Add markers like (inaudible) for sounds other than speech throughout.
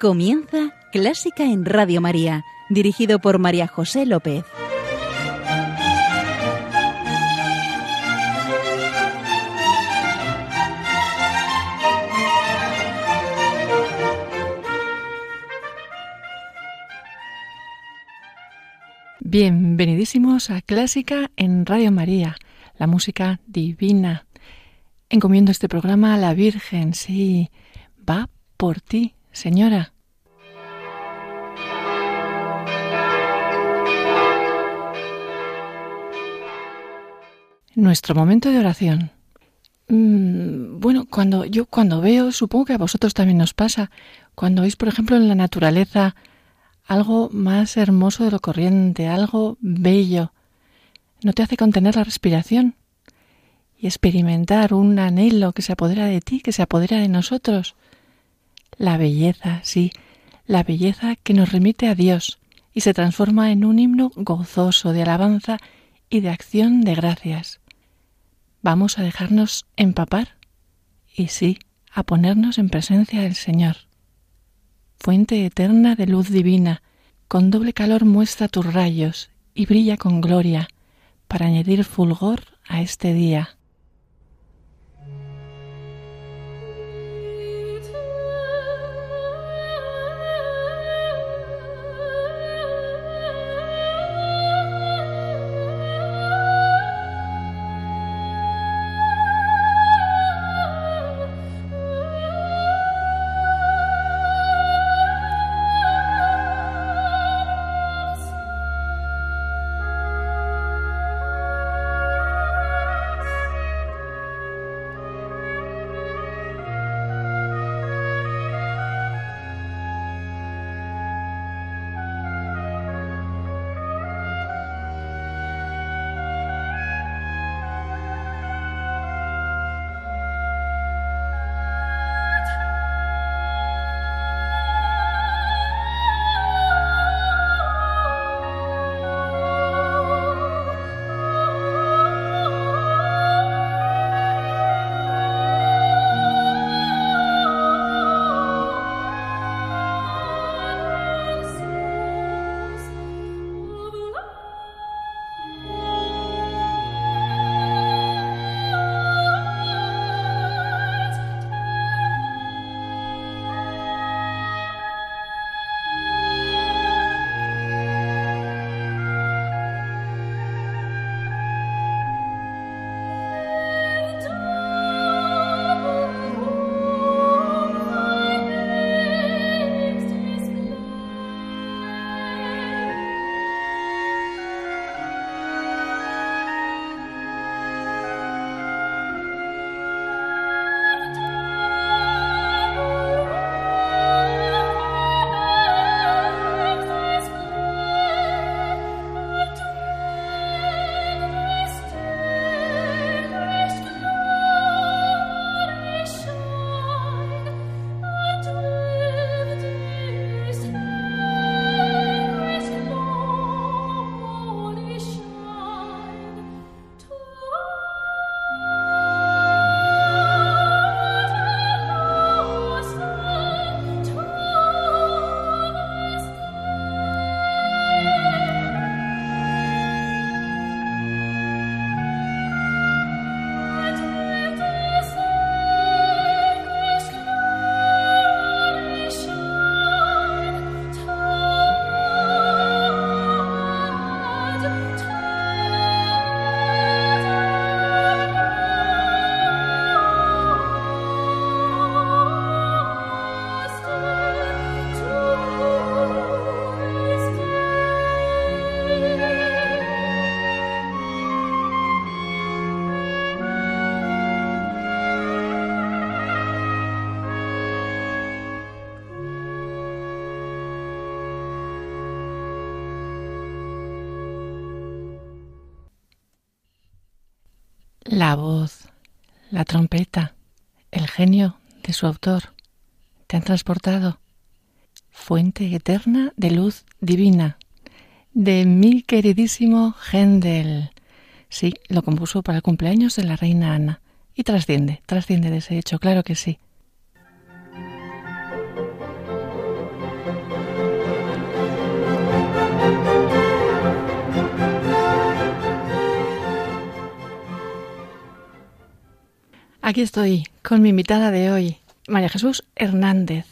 Comienza Clásica en Radio María, dirigido por María José López. Bienvenidísimos a Clásica en Radio María, la música divina. Encomiendo este programa a la Virgen, sí, va por ti, señora. Nuestro momento de oración. Mm, bueno, cuando yo cuando veo, supongo que a vosotros también nos pasa, cuando veis, por ejemplo, en la naturaleza algo más hermoso de lo corriente, algo bello, no te hace contener la respiración y experimentar un anhelo que se apodera de ti, que se apodera de nosotros. La belleza, sí, la belleza que nos remite a Dios y se transforma en un himno gozoso de alabanza y de acción de gracias. Vamos a dejarnos empapar y sí, a ponernos en presencia del Señor. Fuente eterna de luz divina, con doble calor muestra tus rayos y brilla con gloria para añadir fulgor a este día. La voz, la trompeta, el genio de su autor te han transportado. Fuente eterna de luz divina de mi queridísimo Händel. Sí, lo compuso para el cumpleaños de la reina Ana. Y trasciende, trasciende de ese hecho, claro que sí. Aquí estoy con mi invitada de hoy, María Jesús Hernández.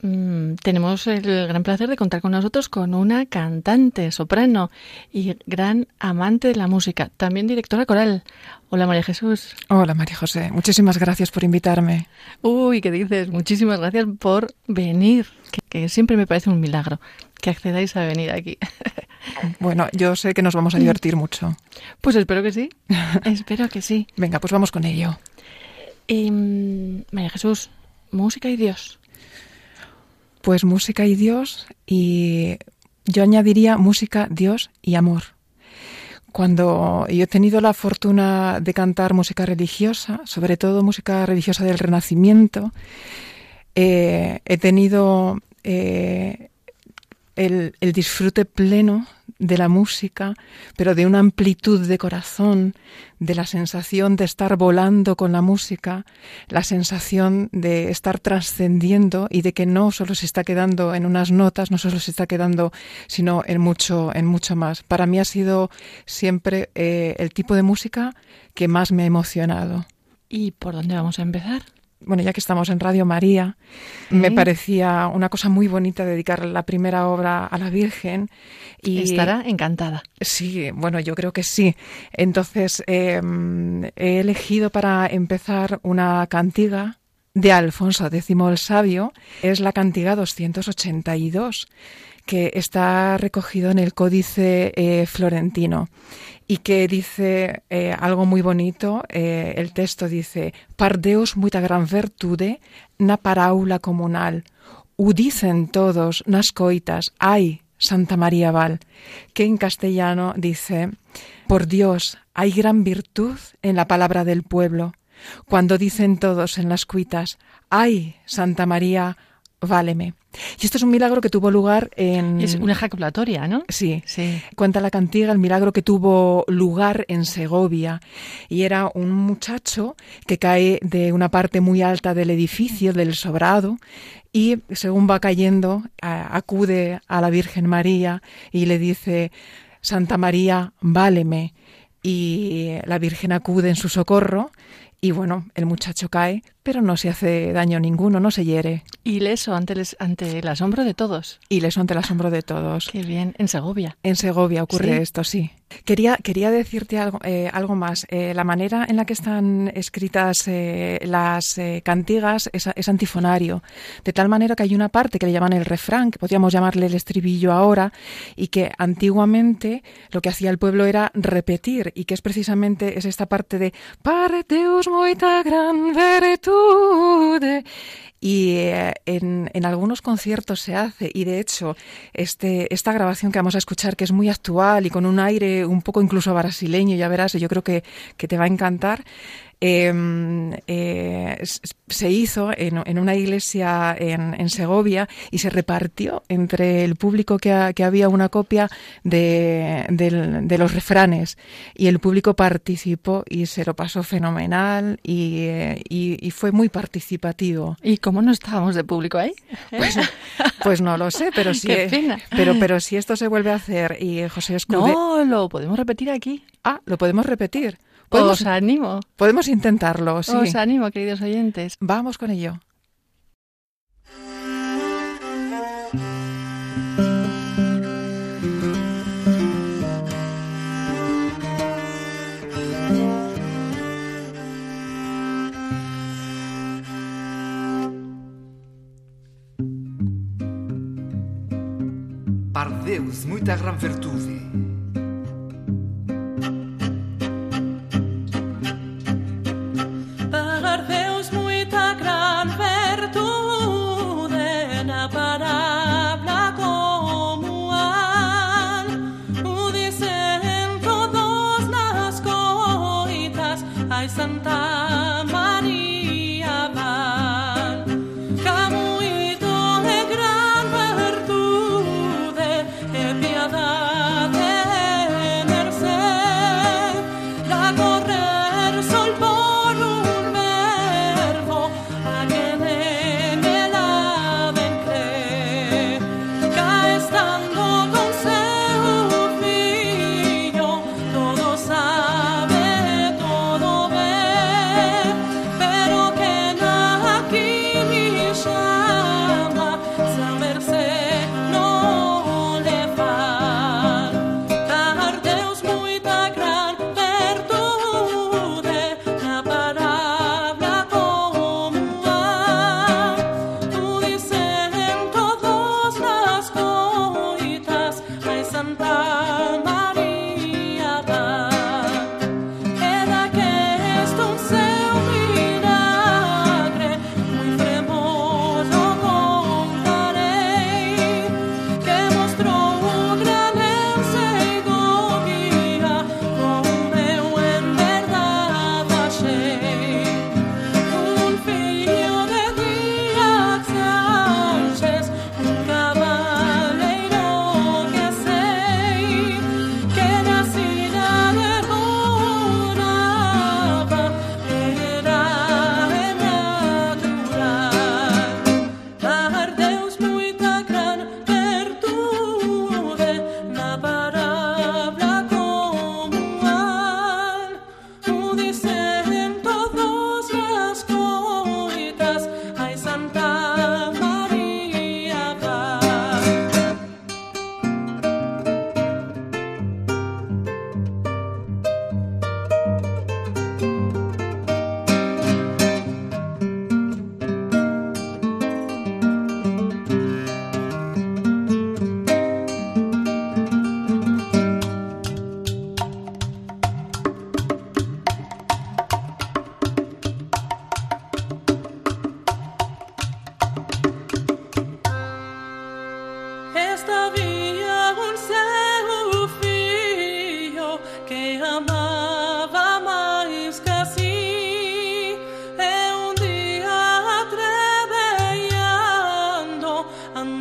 Mm, tenemos el gran placer de contar con nosotros con una cantante, soprano y gran amante de la música, también directora coral. Hola María Jesús. Hola María José, muchísimas gracias por invitarme. Uy, ¿qué dices? Muchísimas gracias por venir, que siempre me parece un milagro que accedáis a venir aquí. (laughs) Bueno, yo sé que nos vamos a divertir mucho. Pues espero que sí. (laughs) espero que sí. Venga, pues vamos con ello. Em, María Jesús, música y Dios. Pues música y Dios y yo añadiría música, Dios y amor. Cuando yo he tenido la fortuna de cantar música religiosa, sobre todo música religiosa del Renacimiento, eh, he tenido eh, el, disfrute pleno de la música, pero de una amplitud de corazón, de la sensación de estar volando con la música, la sensación de estar trascendiendo y de que no solo se está quedando en unas notas, no solo se está quedando, sino en mucho, en mucho más. Para mí ha sido siempre eh, el tipo de música que más me ha emocionado. ¿Y por dónde vamos a empezar? Bueno, ya que estamos en Radio María, me parecía una cosa muy bonita dedicar la primera obra a la Virgen. Y estará encantada. Sí, bueno, yo creo que sí. Entonces, em, he elegido para empezar una cantiga de Alfonso X el Sabio. Es la cantiga 282 que está recogido en el Códice eh, Florentino y que dice eh, algo muy bonito. Eh, el texto dice: Par Deus muita gran vertude na paraula comunal. U dicen todos nas coitas, ay, Santa María Val, que en castellano dice: Por Dios, hay gran virtud en la palabra del pueblo. Cuando dicen todos en las cuitas, ay, Santa María, váleme. Y esto es un milagro que tuvo lugar en... Es una ejaculatoria, ¿no? Sí. sí. Cuenta la cantiga el milagro que tuvo lugar en Segovia. Y era un muchacho que cae de una parte muy alta del edificio, del sobrado, y según va cayendo, acude a la Virgen María y le dice, Santa María, váleme. Y la Virgen acude en su socorro y bueno, el muchacho cae, pero no se hace daño ninguno, no se hiere. Ileso ante, ante el asombro de todos. Ileso ante el asombro de todos. Qué bien, en Segovia. En Segovia ocurre esto, sí. Quería, quería decirte algo, eh, algo más. Eh, la manera en la que están escritas eh, las cantigas es, es, antifonario, de tal manera que hay una parte que le llaman el refrán, que podríamos llamarle el estribillo ahora, y que antiguamente lo que hacía el pueblo era repetir, y que es precisamente es esta parte de Pareteus moita gran y eh, en, en, algunos conciertos se hace. Y de hecho este, esta grabación que vamos a escuchar que es muy actual y con un aire un poco incluso brasileño ya verás yo creo que, que te va a encantar Em, eh, se hizo en, una iglesia en, Segovia y se repartió entre el público que, había una copia de, los refranes y el público participó y se lo pasó fenomenal y, fue muy participativo. ¿Y cómo no estábamos de público ahí? Pues, pues no lo sé, pero (laughs) si, pero, pero si esto se vuelve a hacer y José Escudero... No, lo podemos repetir aquí. Ah, lo podemos repetir. Podemos, Os animo. Podemos intentarlo, sí. Os animo, queridos oyentes. Vamos con ello. Par Deus, muita gran virtude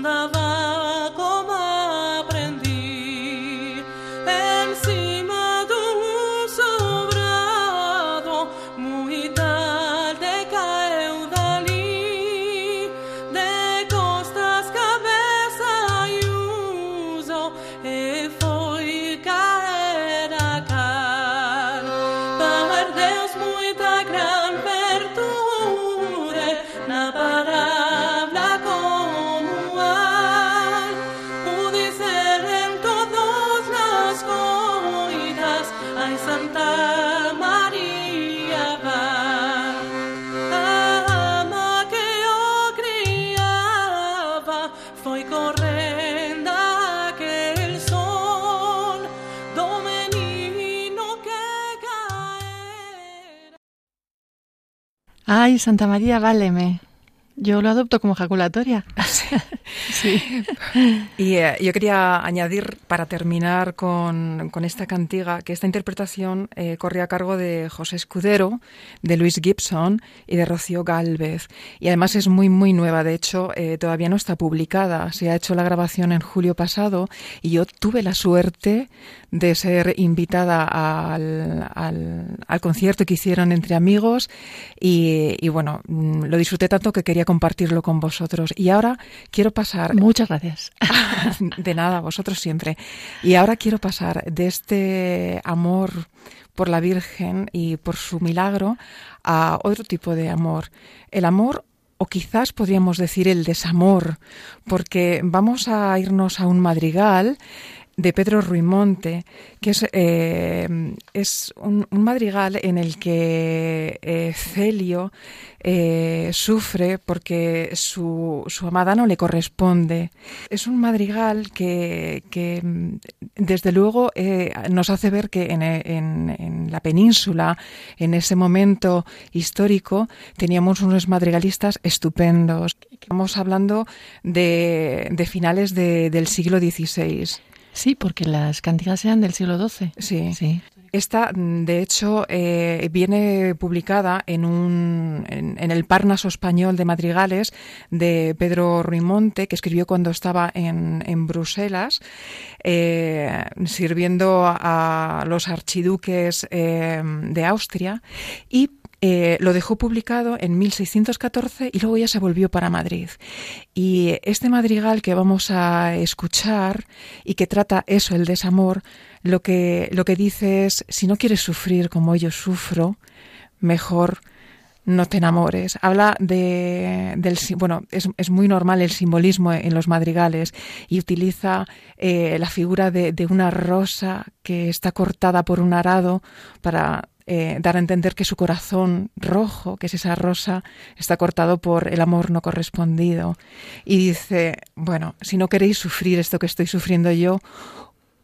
Love. Ay, Santa María, váleme. Yo lo adopto como ejaculatoria. (laughs) Sí. Y eh, yo quería añadir, para terminar con, con esta cantiga, que esta interpretación eh, corría a cargo de José Escudero, de Luis Gibson y de Rocío Galvez. Y además es muy, muy nueva. De hecho, eh, todavía no está publicada. Se ha hecho la grabación en julio pasado y yo tuve la suerte de ser invitada al, al, al concierto que hicieron entre amigos y, y bueno, mm, lo disfruté tanto que quería compartirlo con vosotros. Y ahora quiero pasar. Muchas gracias. (laughs) De nada, vosotros siempre. Y ahora quiero pasar de este amor por la Virgen y por su milagro a otro tipo de amor. El amor o quizás podríamos decir el desamor, porque vamos a irnos a un madrigal de Pedro Ruimonte, que es, eh, es un, madrigal en el que eh, Celio eh, sufre porque su, su, amada no le corresponde. Es un madrigal que, que desde luego, eh, nos hace ver que en, en, en, la península, en ese momento histórico, teníamos unos madrigalistas estupendos. Estamos hablando de, de finales de, del siglo XVI. Sí, porque las cantigas eran del siglo XII. Sí. sí. Esta, de hecho, eh, viene publicada en, un, en, en, el Parnaso español de madrigales de Pedro Ruimonte, que escribió cuando estaba en, en Bruselas, eh, sirviendo a, a, los archiduques eh, de Austria y eh, lo dejó publicado en 1614 y luego ya se volvió para Madrid. Y este madrigal que vamos a escuchar y que trata eso, el desamor, lo que, lo que dice es, si no quieres sufrir como yo sufro, mejor no te enamores. Habla de, del, bueno, es, es, muy normal el simbolismo en los madrigales y utiliza eh, la figura de, de, una rosa que está cortada por un arado para eh, dar a entender que su corazón rojo, que es esa rosa, está cortado por el amor no correspondido. Y dice, bueno, si no queréis sufrir esto que estoy sufriendo yo,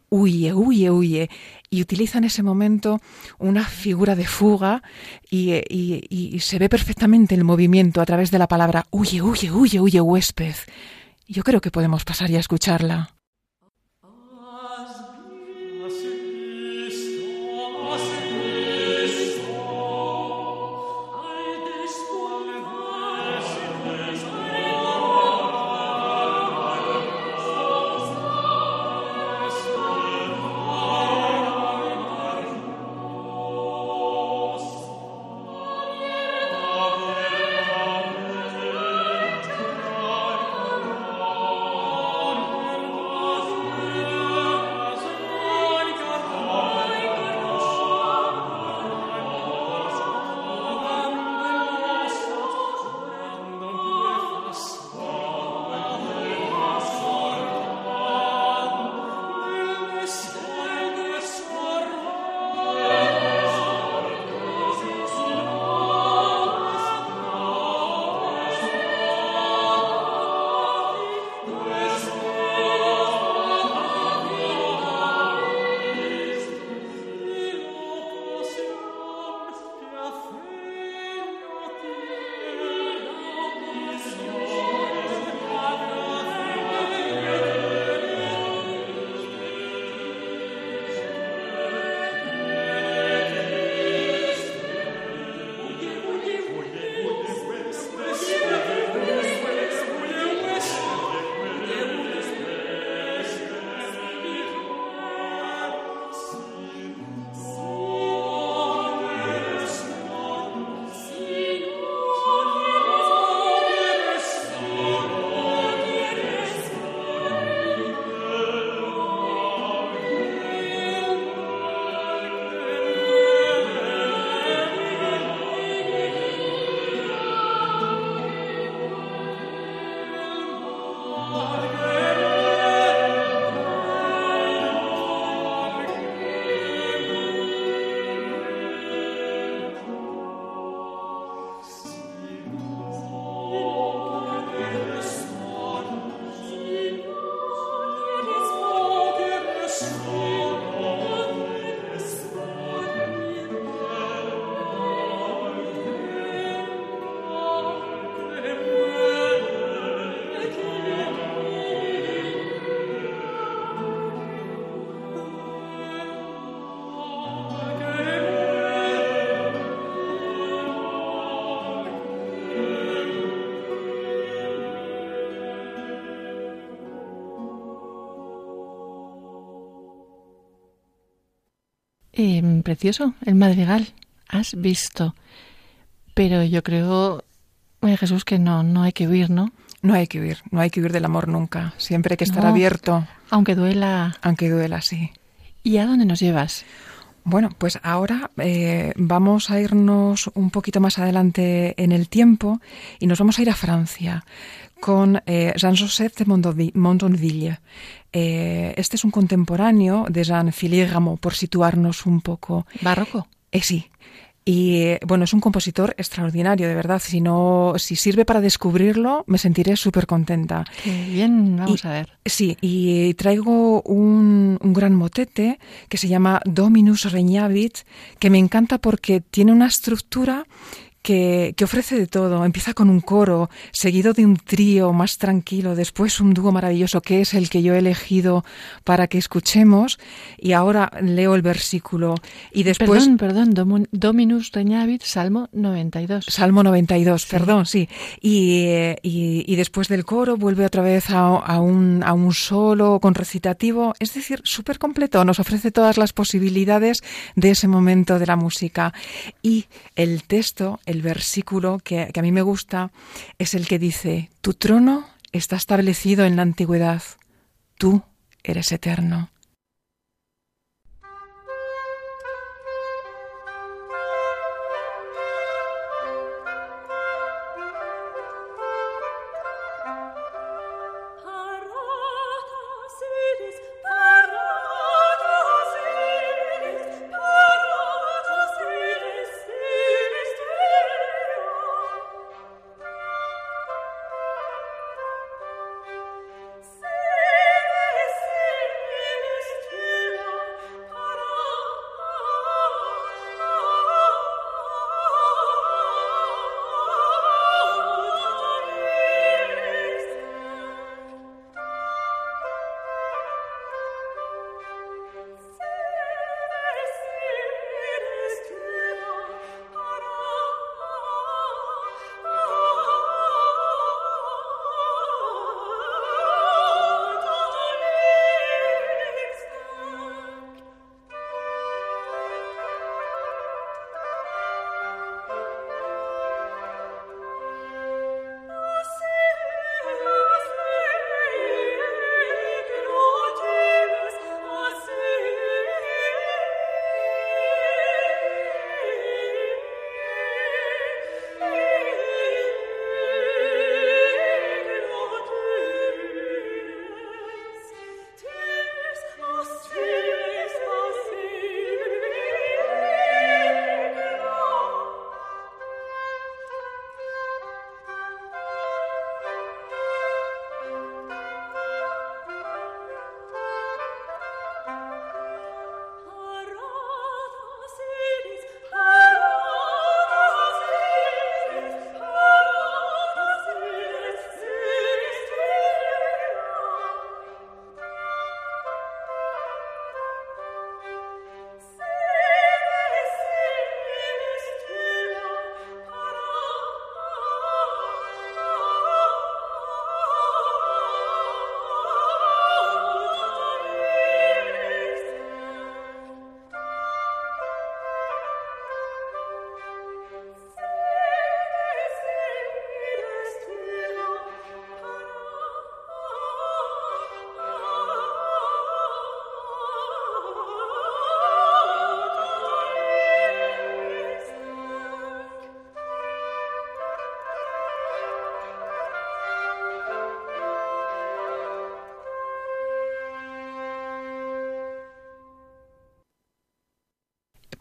huye, huye, huye. Y utiliza en ese momento una figura de fuga y, y, y, se ve perfectamente el movimiento a través de la palabra huye, huye, huye, huye, huésped. Yo creo que podemos pasar y a escucharla. Precioso, el madrigal. Has visto. Pero yo creo, Jesús, que no, no hay que huir, ¿no? No hay que huir, no hay que huir del amor nunca. Siempre hay que estar abierto. Aunque duela. Aunque duela, sí. ¿Y a dónde nos llevas? Bueno, pues ahora eh, vamos a irnos un poquito más adelante en el tiempo y nos vamos a ir a Francia con eh, Jean-Joseph de Montonville. Eh, este es un contemporáneo de Jean-Philippe Rameau, por situarnos un poco. ¿Barroco? Eh, sí. Y bueno, es un compositor extraordinario, de verdad. Si no, si sirve para descubrirlo, me sentiré súper contenta. Qué bien, vamos a ver. Sí, y traigo un, un, gran motete que se llama Dominus Regnavit, que me encanta porque tiene una estructura que, ofrece de todo. Empieza con un coro, seguido de un trío más tranquilo, después un dúo maravilloso que es el que yo he elegido para que escuchemos. Y ahora leo el versículo. Y después. Perdón, perdón, Dominus Reñavit, Salmo 92. Salmo 92, perdón, sí. Y, y, después del coro vuelve otra vez a, a, un, a un solo con recitativo. Es decir, súper completo. Nos ofrece todas las posibilidades de ese momento de la música. Y el texto, el versículo que, que a mí me gusta es el que dice, tu trono está establecido en la antigüedad, tú eres eterno.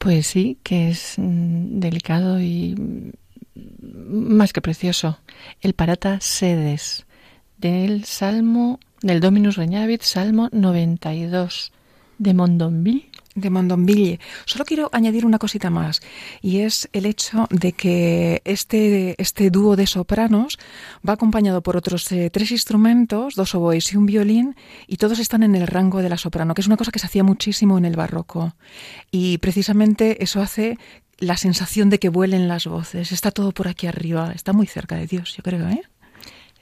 Pues sí, que es mm, delicado y mm, más que precioso. El Parata Sedes del Salmo del Dominus Reñavit, Salmo 92 de Mondonville de Mondonville. Solo quiero añadir una cosita más y es el hecho de que este, este dúo de sopranos va acompañado por otros eh, tres instrumentos, dos oboes y un violín y todos están en el rango de la soprano, que es una cosa que se hacía muchísimo en el barroco. Y precisamente eso hace la sensación de que vuelen las voces. Está todo por aquí arriba, está muy cerca de Dios, yo creo, ¿eh?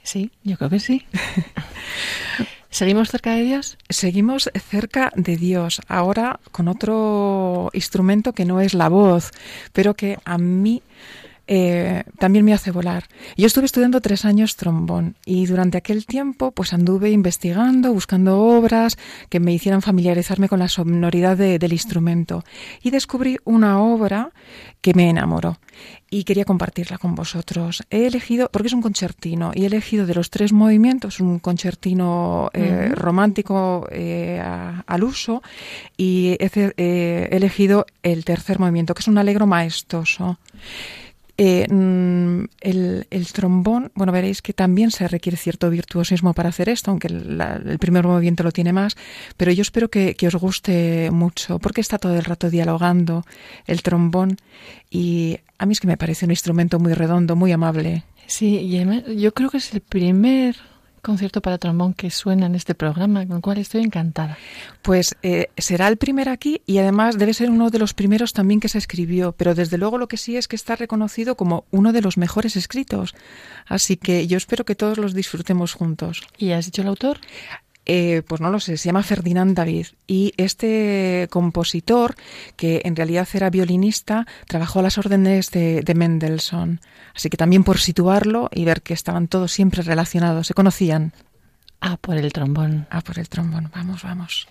Sí, yo creo que sí. (laughs) ¿Seguimos cerca de Dios? Seguimos cerca de Dios, ahora con otro instrumento que no es la voz, pero que a mí eh, también me hace volar. Yo estuve estudiando tres años trombón y durante aquel tiempo pues anduve investigando, buscando obras que me hicieran familiarizarme con la sonoridad del instrumento y descubrí una obra que me enamoró y quería compartirla con vosotros. He elegido, porque es un concertino, y he elegido de los tres movimientos un concertino eh, romántico eh, al uso y he elegido el tercer movimiento, que es un alegro maestoso. Eh, mm, el, trombón, bueno, veréis que también se requiere cierto virtuosismo para hacer esto, aunque el, primer movimiento lo tiene más, pero yo espero que, os guste mucho, porque está todo el rato dialogando el trombón y a mí es que me parece un instrumento muy redondo, muy amable. Sí, y yo creo que es el primer concierto para trombón que suena en este programa, con el cual estoy encantada. Pues eh, será el primer aquí y además debe ser uno de los primeros también que se escribió, pero desde luego lo que sí es que está reconocido como uno de los mejores escritos. Así que yo espero que todos los disfrutemos juntos. ¿Y has dicho el autor? Eh, pues no lo sé, se llama Ferdinand David y este compositor, que en realidad era violinista, trabajó a las órdenes de, de Mendelssohn. Así que también por situarlo y ver que estaban todos siempre relacionados, se conocían. Ah, por el trombón. Ah, por el trombón. Vamos, vamos.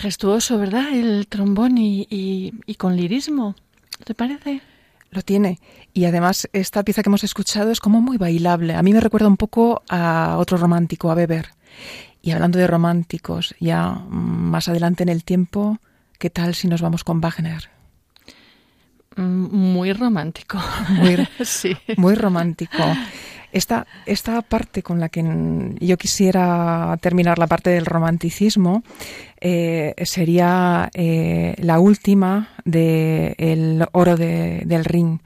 Majestuoso, ¿verdad? El trombón y, y, con lirismo, ¿te parece? Lo tiene. Y además esta pieza que hemos escuchado es como muy bailable. A mí me recuerda un poco a otro romántico, a Weber. Y hablando de románticos, ya más adelante en el tiempo, ¿qué tal si nos vamos con Wagner? Mm, muy romántico. Muy, (laughs) sí. muy romántico. Esta, esta parte con la que yo quisiera terminar la parte del romanticismo eh, sería eh, la última de El oro del ring.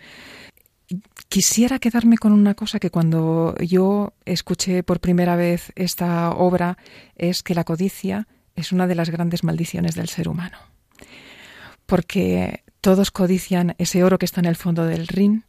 Quisiera quedarme con una cosa que cuando yo escuché por primera vez esta obra es que la codicia es una de las grandes maldiciones del ser humano. Porque todos codician ese oro que está en el fondo del ring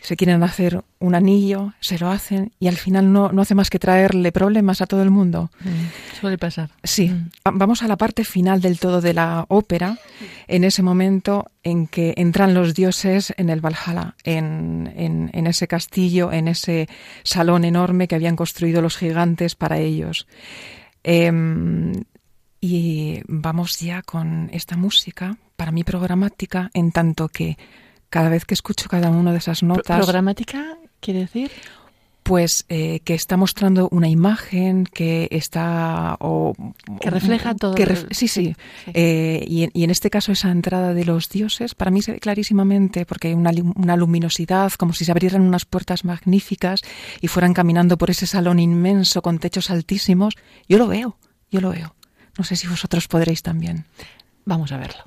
se quieren hacer un anillo, se lo hacen y al final no, no hace más que traerle problemas a todo el mundo. Mm, suele pasar. Sí. Mm. Vamos a la parte final del todo de la ópera, en ese momento en que entran los dioses en el Valhalla, en, en, ese castillo, en ese salón enorme que habían construido los gigantes para ellos. Em, y vamos ya con esta música, para mí programática, en tanto que cada vez que escucho cada una de esas notas. ¿Programática quiere decir? Pues eh, que está mostrando una imagen que está o que refleja todo. sí, sí. Eh, y, en este caso esa entrada de los dioses para mí se ve clarísimamente porque hay una, una luminosidad como si se abrieran unas puertas magníficas y fueran caminando por ese salón inmenso con techos altísimos. Yo lo veo, yo lo veo. No sé si vosotros podréis también. Vamos a verlo.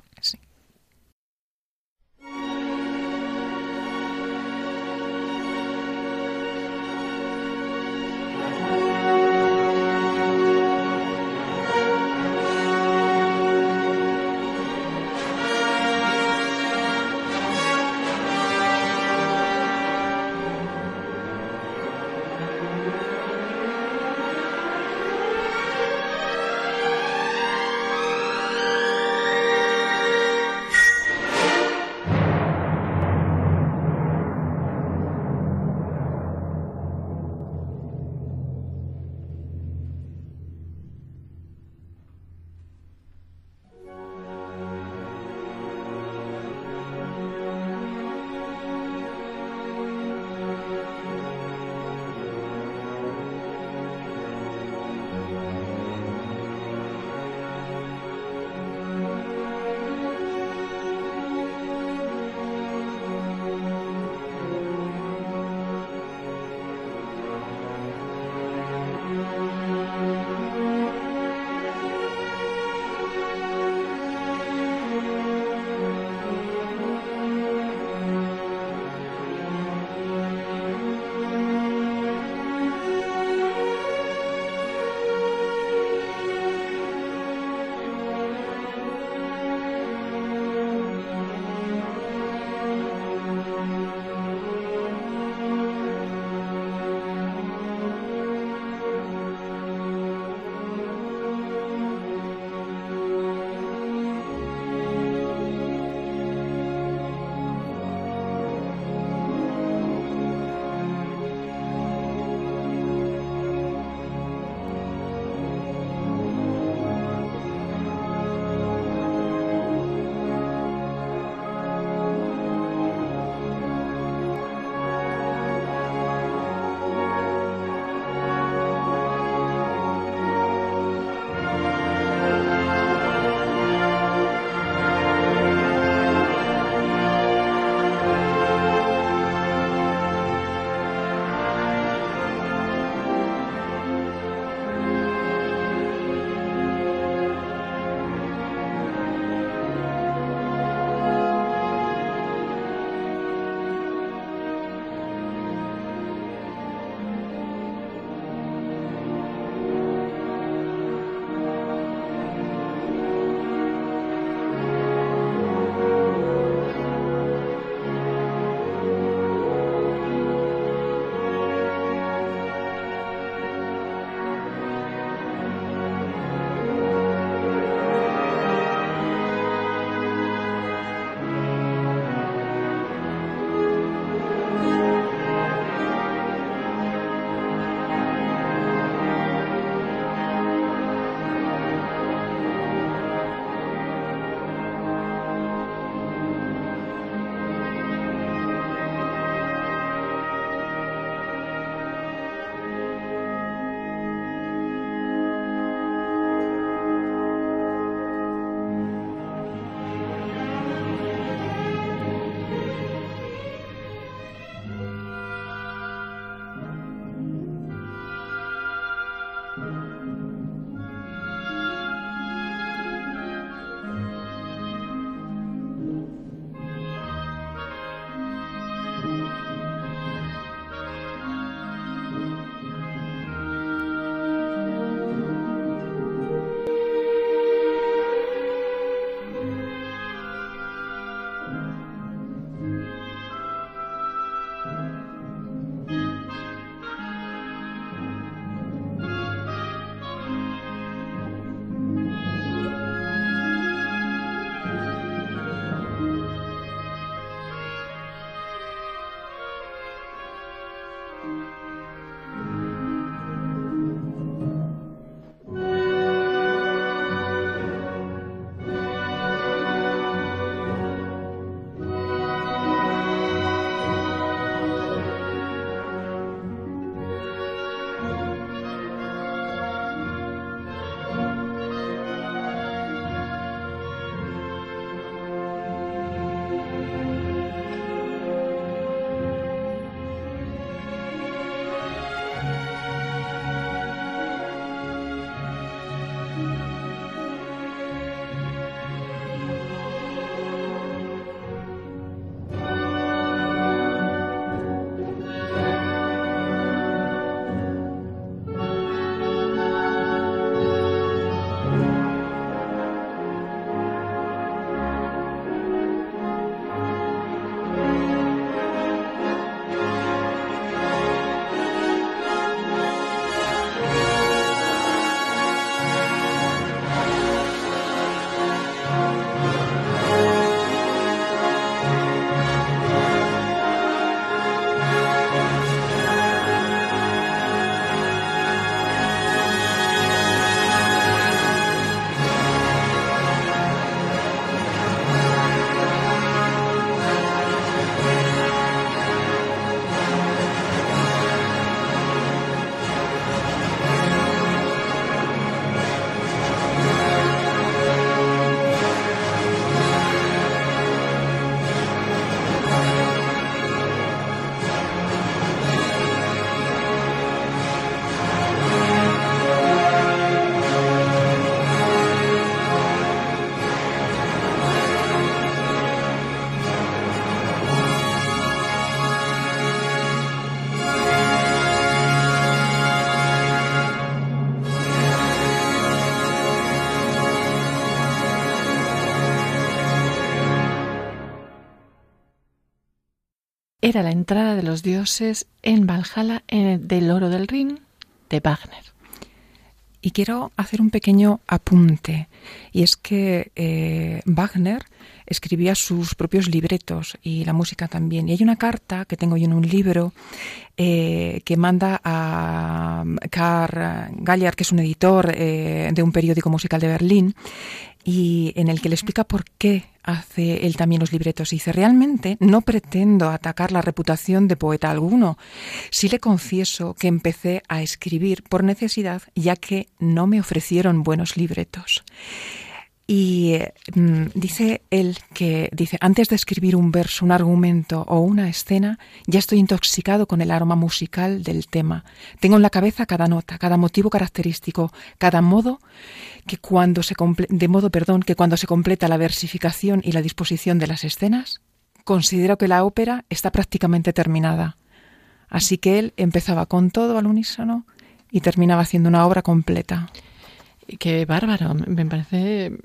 Era la entrada de los dioses en Valhalla en el del oro del Rin de Wagner. Y quiero hacer un pequeño apunte, y es que eh, Wagner escribía sus propios libretos y la música también. Y hay una carta que tengo yo en un libro eh, que manda a Karl Galliard, que es un editor eh, de un periódico musical de Berlín, y en el que le explica por qué hace él también los libretos. Y dice, realmente no pretendo atacar la reputación de poeta alguno. Sí le confieso que empecé a escribir por necesidad, ya que no me ofrecieron buenos libretos. Y mm, dice él que dice, antes de escribir un verso, un argumento o una escena, ya estoy intoxicado con el aroma musical del tema. Tengo en la cabeza cada nota, cada motivo característico, cada modo que cuando se de modo, perdón, que cuando se completa la versificación y la disposición de las escenas, considero que la ópera está prácticamente terminada. Así que él empezaba con todo al unísono y terminaba haciendo una obra completa. Qué bárbaro, me parece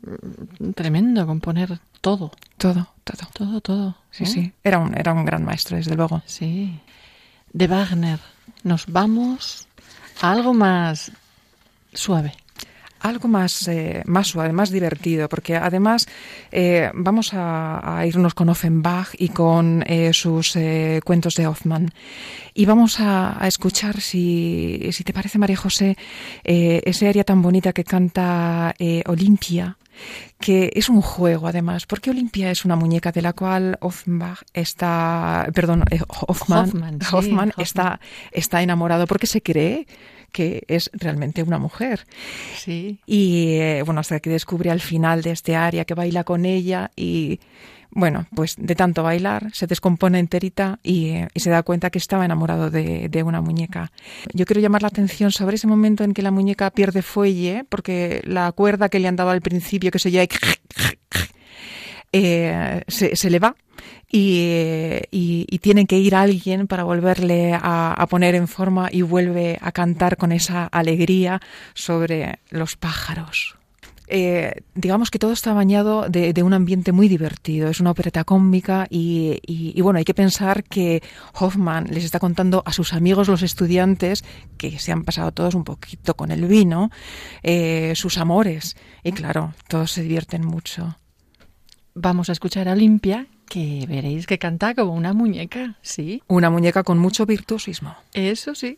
tremendo componer todo. Todo, todo. Todo, todo. Sí, sí. Era un, era un gran maestro, desde luego. Sí. De Wagner nos vamos a algo más suave algo más, eh, más suave, más divertido, porque además eh, vamos a, irnos con Offenbach y con eh, sus cuentos de Hoffman. Y vamos a, escuchar, si, si, te parece, María José, ese área tan bonita que canta Olimpia, que es un juego además, porque Olimpia es una muñeca de la cual Offenbach está, perdón, Hoffman, Hoffman, está, está enamorado porque se cree que es realmente una mujer. Sí. Y eh, bueno, hasta que descubre al final de este área que baila con ella y bueno, pues de tanto bailar se descompone enterita y, eh, y se da cuenta que estaba enamorado de, de, una muñeca. Yo quiero llamar la atención sobre ese momento en que la muñeca pierde fuelle porque la cuerda que le andaba al principio, que se llama (laughs) eh, se, se, le va y, tienen que ir alguien para volverle a, poner en forma y vuelve a cantar con esa alegría sobre los pájaros. Eh, digamos que todo está bañado de, un ambiente muy divertido. Es una opereta cómica y, y, bueno, hay que pensar que Hoffman les está contando a sus amigos, los estudiantes, que se han pasado todos un poquito con el vino, eh, sus amores. Y claro, todos se divierten mucho. Vamos a escuchar a Olimpia, que veréis que canta como una muñeca, ¿sí? Una muñeca con mucho virtuosismo. Eso sí.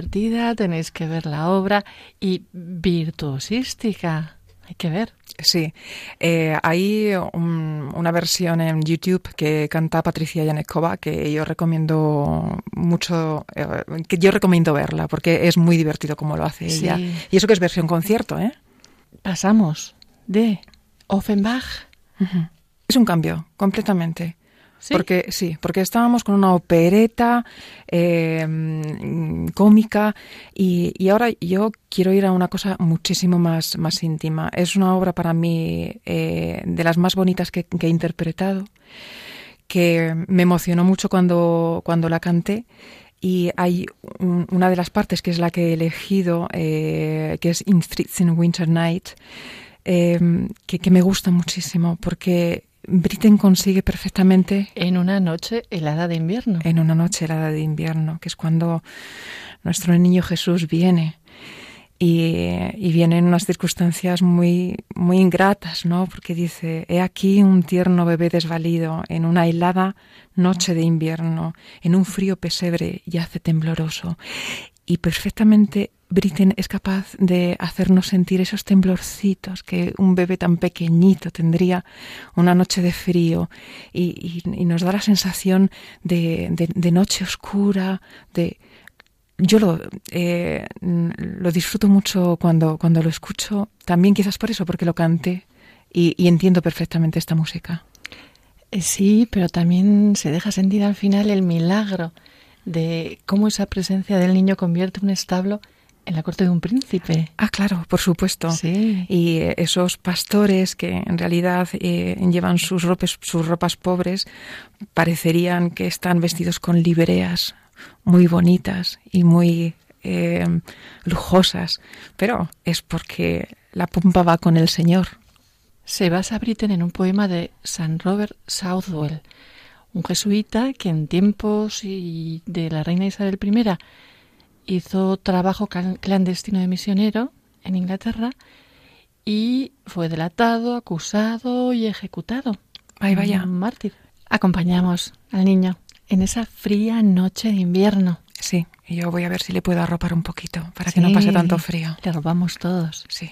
Divertida, tenéis que ver la obra y virtuosística. Hay que ver. Sí, eh, hay una versión en YouTube que canta Patricia Yanekova que yo recomiendo mucho, eh, que yo recomiendo verla porque es muy divertido como lo hace ella. Y eso que es versión concierto, ¿eh? Pasamos de Offenbach. Es un cambio, completamente. Porque sí, porque estábamos con una opereta em, cómica y, ahora yo quiero ir a una cosa muchísimo más, más íntima. Es una obra para mí eh, de las más bonitas que, he interpretado, que me emocionó mucho cuando, cuando la canté. Y hay una de las partes que es la que he elegido, eh, que es In Streets in Winter Night, que, que me gusta muchísimo porque Britten consigue perfectamente. En una noche helada de invierno. En una noche helada de invierno, que es cuando nuestro niño Jesús viene. Y, viene en unas circunstancias muy, muy ingratas, ¿no? Porque dice, he aquí un tierno bebé desvalido en una helada noche de invierno, en un frío pesebre yace tembloroso. Y perfectamente Britten es capaz de hacernos sentir esos temblorcitos que un bebé tan pequeñito tendría una noche de frío y, nos da la sensación de, noche oscura, de... Yo lo, eh, lo disfruto mucho cuando, cuando lo escucho, también quizás por eso, porque lo cante y, entiendo perfectamente esta música. Eh, sí, pero también se deja sentir al final el milagro de cómo esa presencia del niño convierte un establo en la corte de un príncipe. Ah, claro, por supuesto. Sí. Y esos pastores que en realidad eh, llevan sus ropas, sus ropas pobres parecerían que están vestidos con libreas muy bonitas y muy eh, lujosas, pero es porque la pompa va con el Señor. Se basa Britten en un poema de San Robert Southwell, un jesuita que en tiempos de la reina Isabel I hizo trabajo clandestino de misionero en Inglaterra y fue delatado, acusado y ejecutado. Ahí vaya. Un mártir. Acompañamos al niño en esa fría noche de invierno. Sí, y yo voy a ver si le puedo arropar un poquito para que no pase tanto frío. Le robamos todos. Sí.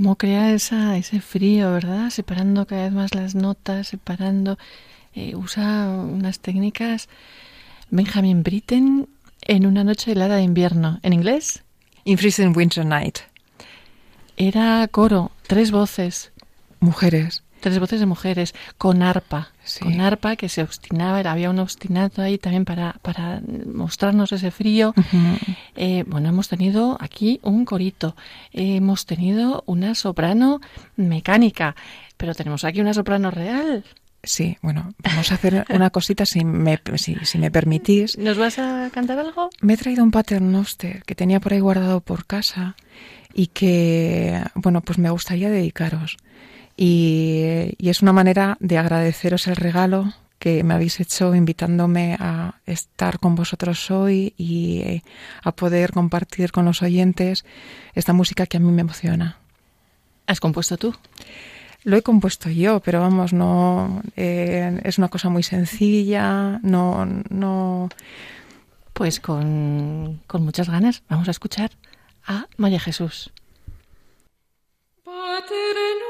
Cómo crea esa, ese frío, ¿verdad? Separando cada vez más las notas, separando. Eh, usa unas técnicas. Benjamin Britten en una noche helada de invierno. ¿En inglés? In Freezing Winter Night. Era coro, tres voces. Mujeres. Tres voces de mujeres, con arpa. Con arpa que se obstinaba, había un obstinato ahí también para, para mostrarnos ese frío. Eh, bueno, hemos tenido aquí un corito, hemos tenido una soprano mecánica, pero tenemos aquí una soprano real. Sí, bueno, vamos a hacer una cosita si me, si, si me permitís. ¿Nos vas a cantar algo? Me he traído un paternoster que tenía por ahí guardado por casa y que, bueno, pues me gustaría dedicaros. Y, es una manera de agradeceros el regalo que me habéis hecho invitándome a estar con vosotros hoy y eh, a poder compartir con los oyentes esta música que a mí me emociona. ¿Has compuesto tú? Lo he compuesto yo, pero vamos, no eh, es una cosa muy sencilla, no, no. Pues con, con muchas ganas vamos a escuchar a María Jesús. noster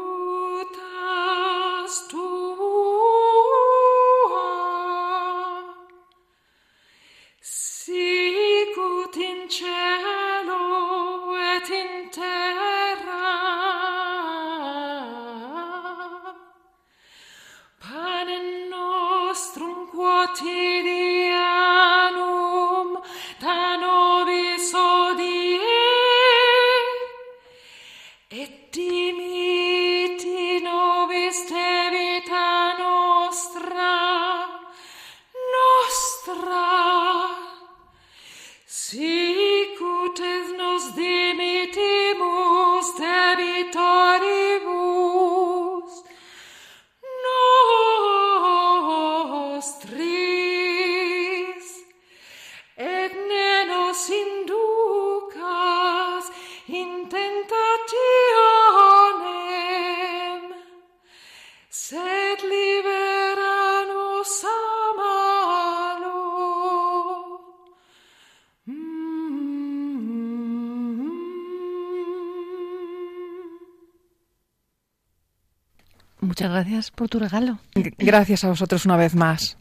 Muchas gracias por tu regalo. Gracias a vosotros una vez más.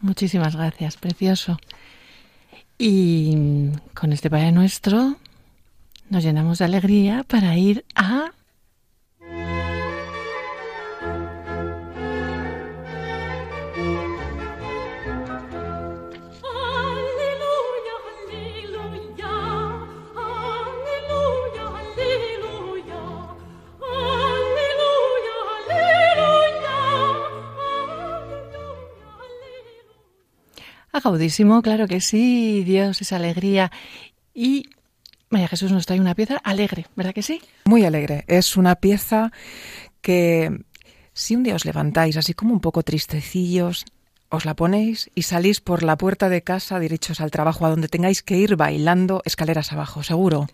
Muchísimas gracias, precioso. Y con este Padre Nuestro nos llenamos de alegría para ir a Claro que sí, Dios es alegría. Y María Jesús nos trae una pieza alegre, ¿verdad que sí? Muy alegre. Es una pieza que si un día os levantáis así como un poco tristecillos, os la ponéis y salís por la puerta de casa derechos al trabajo, a donde tengáis que ir bailando escaleras abajo, seguro.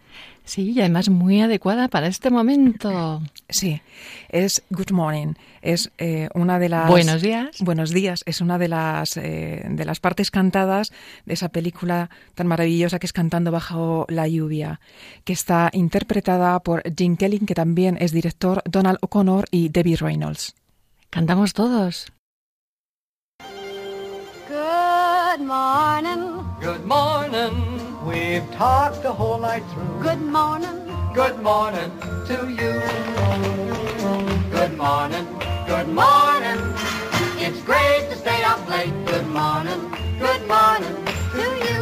Sí, y además muy adecuada para este momento. Sí, es Good Morning, es eh, una de las... Buenos días. Buenos días, es una de las, eh, de las partes cantadas de esa película tan maravillosa que es Cantando bajo la lluvia, que está interpretada por Jim Kelly, que también es director, Donald O'Connor y Debbie Reynolds. Cantamos todos. Good morning. Good morning. We've talked the whole night through. Good morning. Good morning to you. Good morning. Good morning. It's great to stay up late. Good morning. Good morning to you.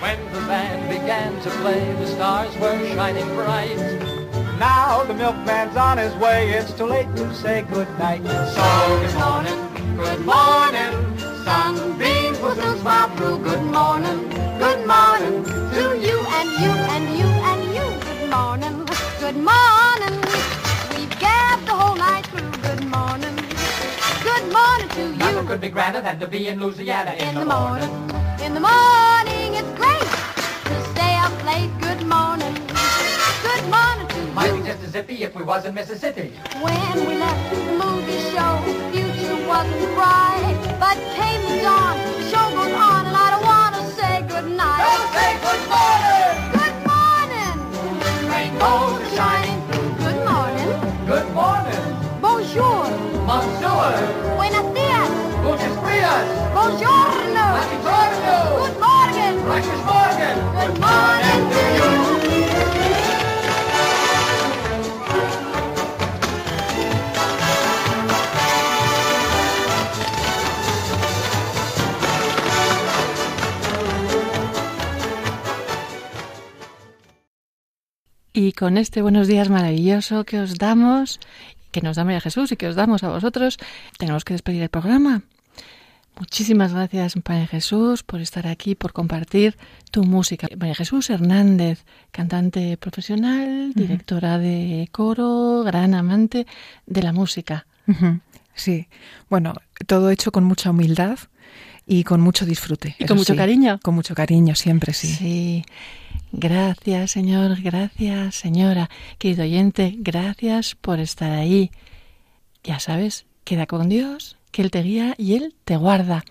When the band began to play, the stars were shining bright. Now the milkman's on his way. It's too late to say good night. So good morning. Good morning sunbeam whistles while through. Good morning, good morning to you and you and you and you. Good morning, good morning. We've gabbed the whole night through. Good morning, good morning to you. Nothing could be grander than to be in Louisiana in, in the, morning. morning. In the morning, it's great to stay up late. Good morning, good morning to Might you. Might be just as zippy if we was in Mississippi. When we left the movie show, wasn't bright. But came the dawn, the show goes on, and I don't want to say goodnight. say good morning! Good morning. Rainbows oh, are shining Good morning. Good morning! Bonjour. Monsieur! Buenos dias. Gutes Frias! Buongiorno. Happy Giorno! Good morning. Reiches Morgen! Good morning to you. Y con este buenos días maravilloso que os damos, que nos da María Jesús y que os damos a vosotros, tenemos que despedir el programa. Muchísimas gracias, María Jesús, por estar aquí, por compartir tu música. María Jesús Hernández, cantante profesional, directora de coro, gran amante de la música. Sí, bueno, todo hecho con mucha humildad y con mucho disfrute. Y con mucho sí. cariño. Con mucho cariño, siempre sí. Sí. Gracias, Señor. Gracias, señora. Querido oyente, gracias por estar ahí. Ya sabes, queda con Dios, que Él te guía y Él te guarda.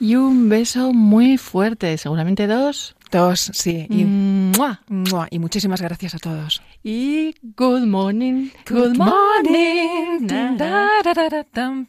Y un beso muy fuerte, seguramente dos. Dos, sí. Y, ¡Mua! ¡mua! y muchísimas gracias a todos. Y good morning. Good morning. Na, Da-da-da-da-dam,